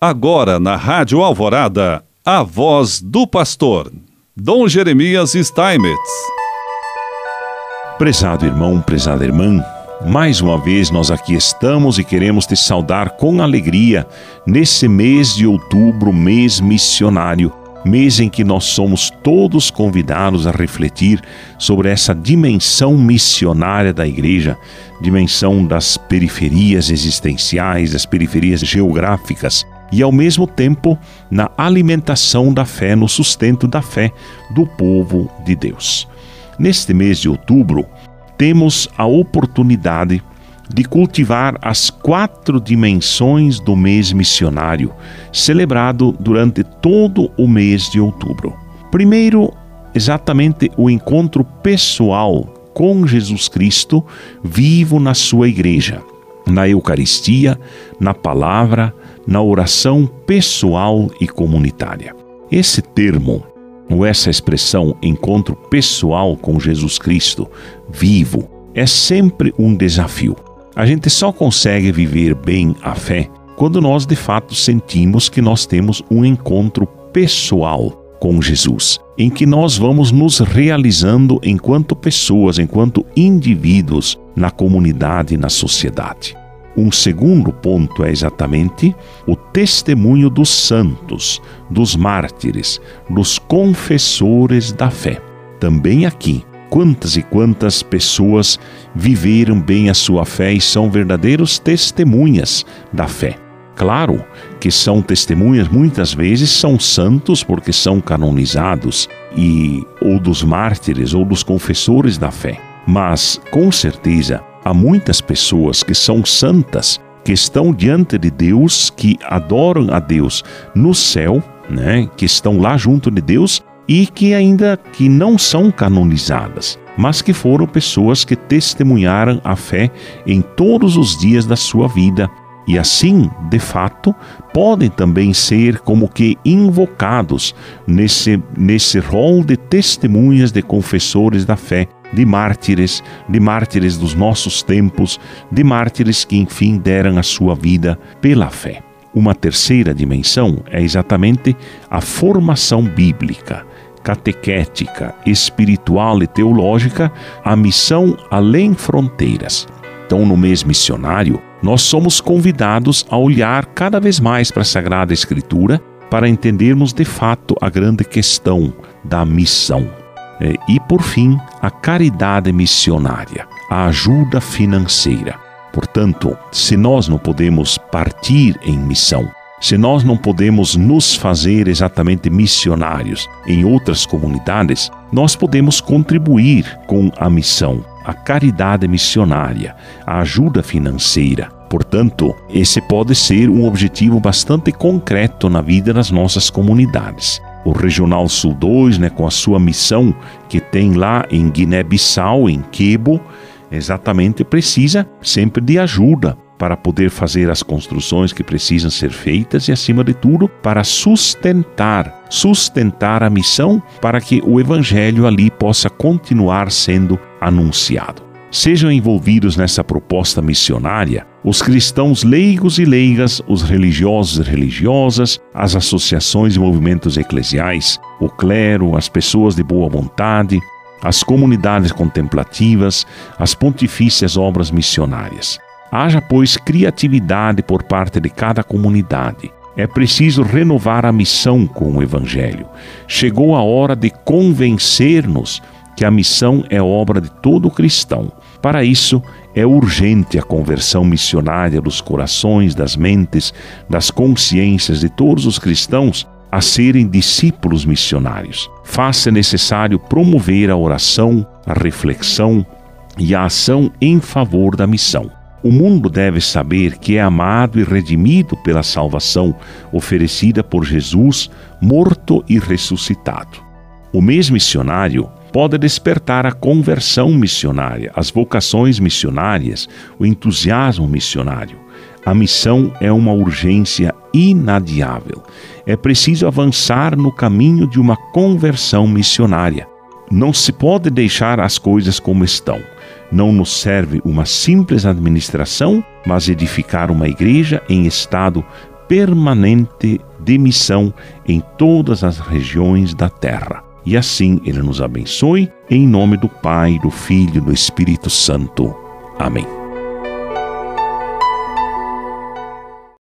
Agora na Rádio Alvorada, a voz do pastor, Dom Jeremias Steinmetz. Prezado irmão, prezada irmã, mais uma vez nós aqui estamos e queremos te saudar com alegria nesse mês de outubro, mês missionário, mês em que nós somos todos convidados a refletir sobre essa dimensão missionária da igreja, dimensão das periferias existenciais, das periferias geográficas e, ao mesmo tempo, na alimentação da fé, no sustento da fé do povo de Deus. Neste mês de outubro, temos a oportunidade de cultivar as quatro dimensões do mês missionário, celebrado durante todo o mês de outubro. Primeiro, exatamente o encontro pessoal com Jesus Cristo vivo na sua igreja, na Eucaristia, na palavra, na oração pessoal e comunitária. Esse termo, ou essa expressão encontro pessoal com Jesus Cristo vivo, é sempre um desafio. A gente só consegue viver bem a fé quando nós de fato sentimos que nós temos um encontro pessoal com Jesus, em que nós vamos nos realizando enquanto pessoas, enquanto indivíduos na comunidade e na sociedade. Um segundo ponto é exatamente o testemunho dos santos, dos mártires, dos confessores da fé. Também aqui, quantas e quantas pessoas viveram bem a sua fé e são verdadeiros testemunhas da fé. Claro que são testemunhas, muitas vezes são santos porque são canonizados e ou dos mártires ou dos confessores da fé. Mas com certeza há muitas pessoas que são santas, que estão diante de Deus, que adoram a Deus no céu, né, que estão lá junto de Deus e que ainda que não são canonizadas, mas que foram pessoas que testemunharam a fé em todos os dias da sua vida. E assim, de fato, podem também ser como que invocados nesse, nesse rol de testemunhas de confessores da fé de mártires, de mártires dos nossos tempos, de mártires que enfim deram a sua vida pela fé. Uma terceira dimensão é exatamente a formação bíblica, catequética, espiritual e teológica, a missão além fronteiras. Então, no mês missionário, nós somos convidados a olhar cada vez mais para a Sagrada Escritura para entendermos de fato a grande questão da missão. É, e, por fim, a caridade missionária, a ajuda financeira. Portanto, se nós não podemos partir em missão, se nós não podemos nos fazer exatamente missionários em outras comunidades, nós podemos contribuir com a missão, a caridade missionária, a ajuda financeira. Portanto, esse pode ser um objetivo bastante concreto na vida das nossas comunidades o Regional Sul 2, né, com a sua missão que tem lá em Guiné-Bissau, em Quebo, exatamente precisa sempre de ajuda para poder fazer as construções que precisam ser feitas e, acima de tudo, para sustentar, sustentar a missão para que o Evangelho ali possa continuar sendo anunciado. Sejam envolvidos nessa proposta missionária os cristãos leigos e leigas, os religiosos e religiosas, as associações e movimentos eclesiais, o clero, as pessoas de boa vontade, as comunidades contemplativas, as pontifícias obras missionárias. Haja, pois, criatividade por parte de cada comunidade. É preciso renovar a missão com o Evangelho. Chegou a hora de convencer-nos que a missão é obra de todo cristão. Para isso, é urgente a conversão missionária dos corações, das mentes, das consciências de todos os cristãos a serem discípulos missionários. Faça necessário promover a oração, a reflexão e a ação em favor da missão. O mundo deve saber que é amado e redimido pela salvação oferecida por Jesus, morto e ressuscitado. O mês missionário pode despertar a conversão missionária, as vocações missionárias, o entusiasmo missionário. A missão é uma urgência inadiável. É preciso avançar no caminho de uma conversão missionária. Não se pode deixar as coisas como estão. Não nos serve uma simples administração, mas edificar uma igreja em estado permanente de missão em todas as regiões da terra. E assim ele nos abençoe, em nome do Pai, do Filho e do Espírito Santo. Amém.